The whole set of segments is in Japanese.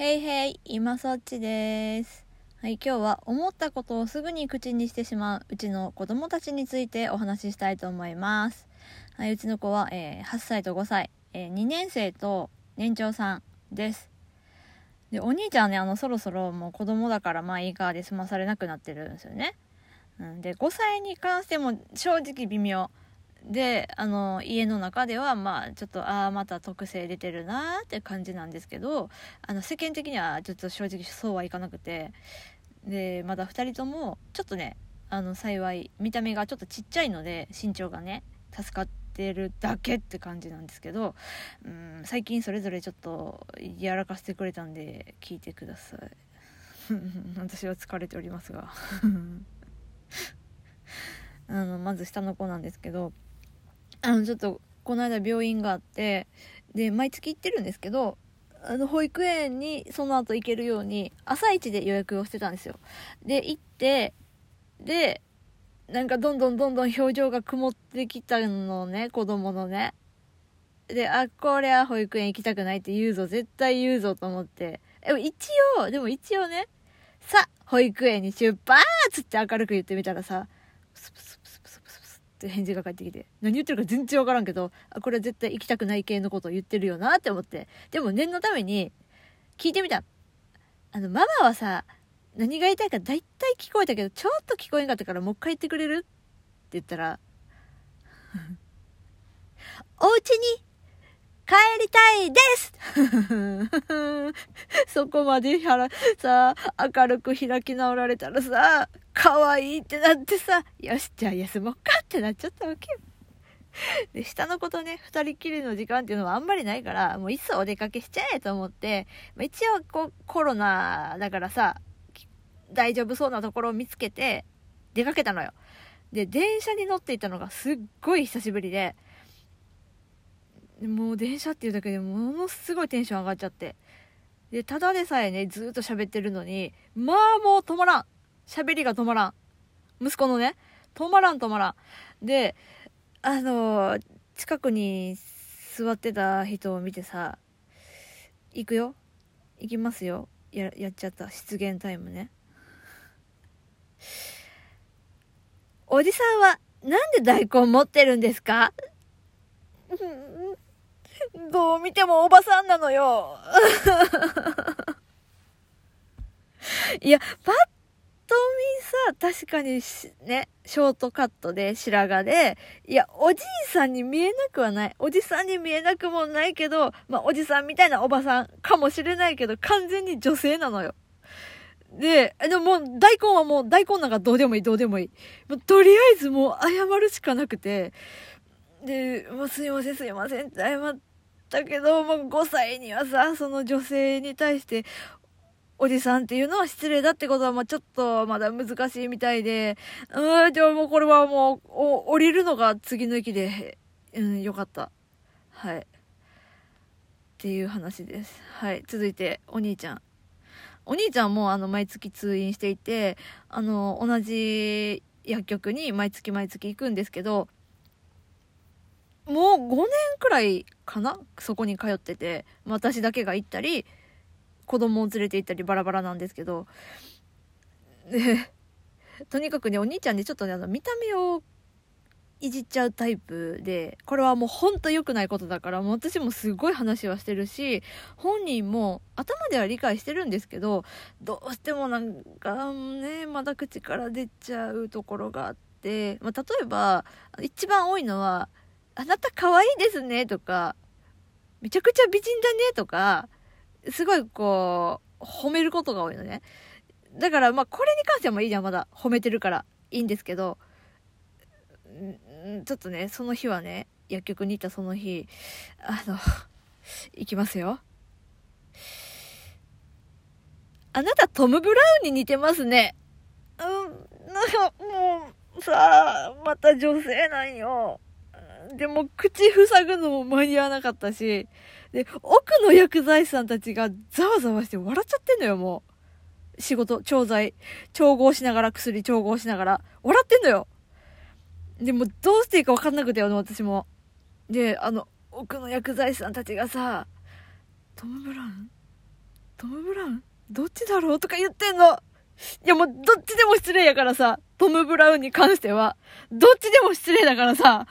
へいへい、今そっちです。はい、今日は思ったことをすぐに口にしてしまううちの子供たちについてお話ししたいと思います。はい、うちの子は、えー8歳と5歳、えー2年生と年長さんです。で、お兄ちゃんね、あの、そろそろもう子供だからまあいいかで済まされなくなってるんですよね。うん、で、5歳に関しても正直微妙。であの家の中ではまあちょっとああまた特性出てるなーって感じなんですけどあの世間的にはちょっと正直そうはいかなくてでまだ2人ともちょっとねあの幸い見た目がちょっとちっちゃいので身長がね助かってるだけって感じなんですけどうん最近それぞれちょっとやらかしてくれたんで聞いてください。私は疲れておりますが。あのまず下の子なんですけどあのちょっとこの間病院があってで毎月行ってるんですけどあの保育園にその後行けるように朝一で予約をしてたんですよ。で行ってでなんかどんどんどんどん表情が曇ってきたのね子供のね。であこれは保育園行きたくないって言うぞ絶対言うぞと思って。でも一応でも一応ねさ保育園に出発って明るく言ってみたらさスプスプスプスプスって返事が返ってきて何言ってるか全然わからんけどあこれは絶対行きたくない系のことを言ってるよなって思って。でも念のために聞いてみた。あのママはさ何が言いたいか大体聞こえたけどちょっと聞こえんかったからもう一回言ってくれるって言ったら お家に帰りたいです そこまでさ明るく開き直られたらさ可愛いってなってさよしじゃあ休もうかってなっちゃったわけよ。で下の子とね二人きりの時間っていうのはあんまりないからもういっそお出かけしちゃえと思って、まあ、一応こコロナだからさ大丈夫そうなところを見つけて出かけたのよ。で電車に乗っていたのがすっごい久しぶりでもう電車っていうだけでものすごいテンション上がっちゃって。でただでさえねずっと喋ってるのにまあもう止まらん。喋りが止まらん。息子のね。止まらん止まらん。であのー近くに座ってた人を見てさ行くよ。行きますよ。ややっちゃった失言タイムね。おじさんはなんで大根持ってるんですか？どう見てもおばさんなのよ。いや、パッとさ、確かにね、ショートカットで白髪で、いや、おじいさんに見えなくはない。おじさんに見えなくもないけど、まあ、おじさんみたいなおばさんかもしれないけど、完全に女性なのよ。で、でももう大根はもう大根なんかどうでもいいどうでもいい。とりあえずもう謝るしかなくて、で、もうすいませんすいませんって謝ったけど、もう5歳にはさ、その女性に対して、おじさんっていうのは失礼だってことは、まあちょっとまだ難しいみたいで、うん、でももうこれはもう、降りるのが次の駅で、うん、よかった。はい。っていう話です。はい。続いて、お兄ちゃん。お兄ちゃんもあの毎月通院していてあの同じ薬局に毎月毎月行くんですけどもう5年くらいかな？そこに通ってて私だけが行ったり子供を連れて行ったりバラバラなんですけどで とにかくねお兄ちゃんでちょっとねあの見た目をいじっちゃうタイプでこれはもうほんと良くないことだからもう私もすごい話はしてるし本人も頭では理解してるんですけどどうしてもなんかねまだ口から出ちゃうところがあって、まあ、例えば一番多いのは「あなた可愛いですね」とか「めちゃくちゃ美人だね」とかすごいこう褒めることが多いのね。だからまあこれに関してはもいいじゃんまだ褒めてるから。いいんですけどちょっとねその日はね薬局に行ったその日あの 行きますよ。あなたトム・ブラウンに似てますね。うんなんかもうさあまた女性なんよ。でも口塞ぐのも間に合わなかったし。で奥の薬剤師さんたちがざわざわして笑っちゃってんのよもう。仕事調剤。調合しながら薬調合しながら。笑ってんのよ。でもどうしていいか分かんなくてよ私も。であの奥の薬剤師さんたちがさトム・ブラウン？トム・ブラウン？どっちだろうとか言ってんの。いやもうどっちでも失礼やからさ、トム・ブラウンに関しては。どっちでも失礼だからさ。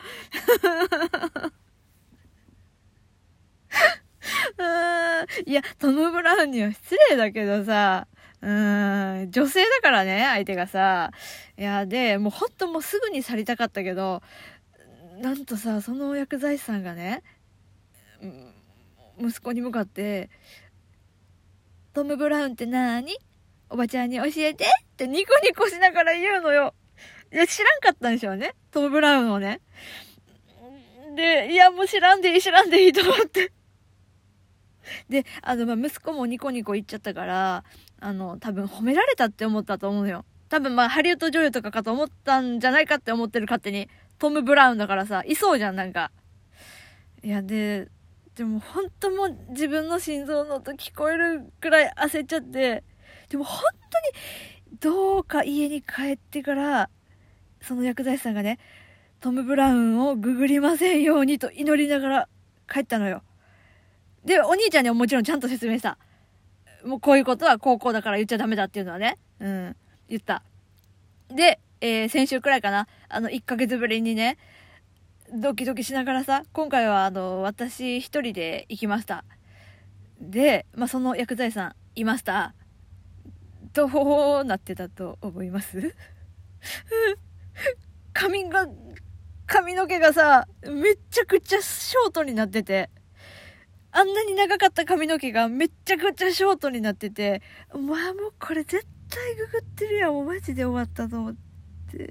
いや、トム・ブラウンには失礼だけどさ、うん、女性だからね、相手がさ。いや、で、もうほんともうすぐに去りたかったけど、なんとさ、その薬剤師さんがね、息子に向かって、トム・ブラウンってなーに？おばちゃんに教えてってニコニコしながら言うのよ。いや、知らんかったんでしょうね。トム・ブラウンをね。で、いや、もう知らんでいい、知らんでいいと思って。で、あの、ま、息子もニコニコ言っちゃったから、あの、多分褒められたって思ったと思うのよ。多分まあ、ハリウッド女優とかかと思ったんじゃないかって思ってる勝手に。トム・ブラウンだからさ、いそうじゃん、なんか。いや、で、でも本当もう自分の心臓の音聞こえるくらい焦っちゃって、でも本当に、どうか家に帰ってから、その薬剤師さんがね、トム・ブラウンをググりませんようにと祈りながら帰ったのよ。で、お兄ちゃんにはもちろんちゃんと説明した。もうこういうことは高校だから言っちゃダメだっていうのはね。うん。言った。で、えー、先週くらいかな。あの、1ヶ月ぶりにね、ドキドキしながらさ、今回はあの、私一人で行きました。で、まあ、その薬剤さんいました。どうなってたと思います？髪が、髪の毛がさ、めっちゃくちゃショートになってて、あんなに長かった髪の毛がめっちゃくちゃショートになってて、まあもうこれ絶対ググってるやん。もうマジで終わったと思って。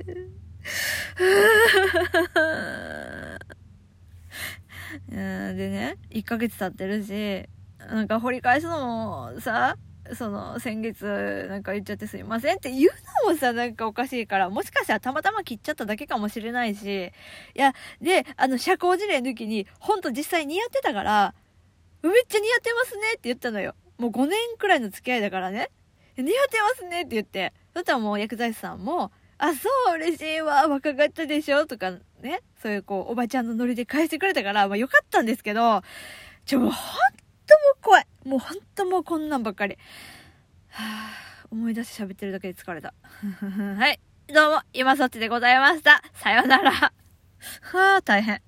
でね、1ヶ月経ってるし、なんか掘り返すのもさ、その、先月なんか言っちゃってすいませんって言うのもさ、なんかおかしいから、もしかしたらたまたま切っちゃっただけかもしれないし、いや、で、あの、社交辞令抜きに、ほんと実際似合ってたから、めっちゃ似合ってますねって言ったのよ。もう5年くらいの付き合いだからね。似合ってますねって言って。そしたらもう薬剤師さんも、あ、そう、嬉しいわ、若かったでしょとかね、そういうこう、おばちゃんのノリで返してくれたから、まあよかったんですけど、ちょ、もうほんともう怖い。もうほんともうこんなんばっかり。はぁ、思い出して喋ってるだけで疲れた。はい。どうも、今そっちでございました。さよなら。はぁ、大変。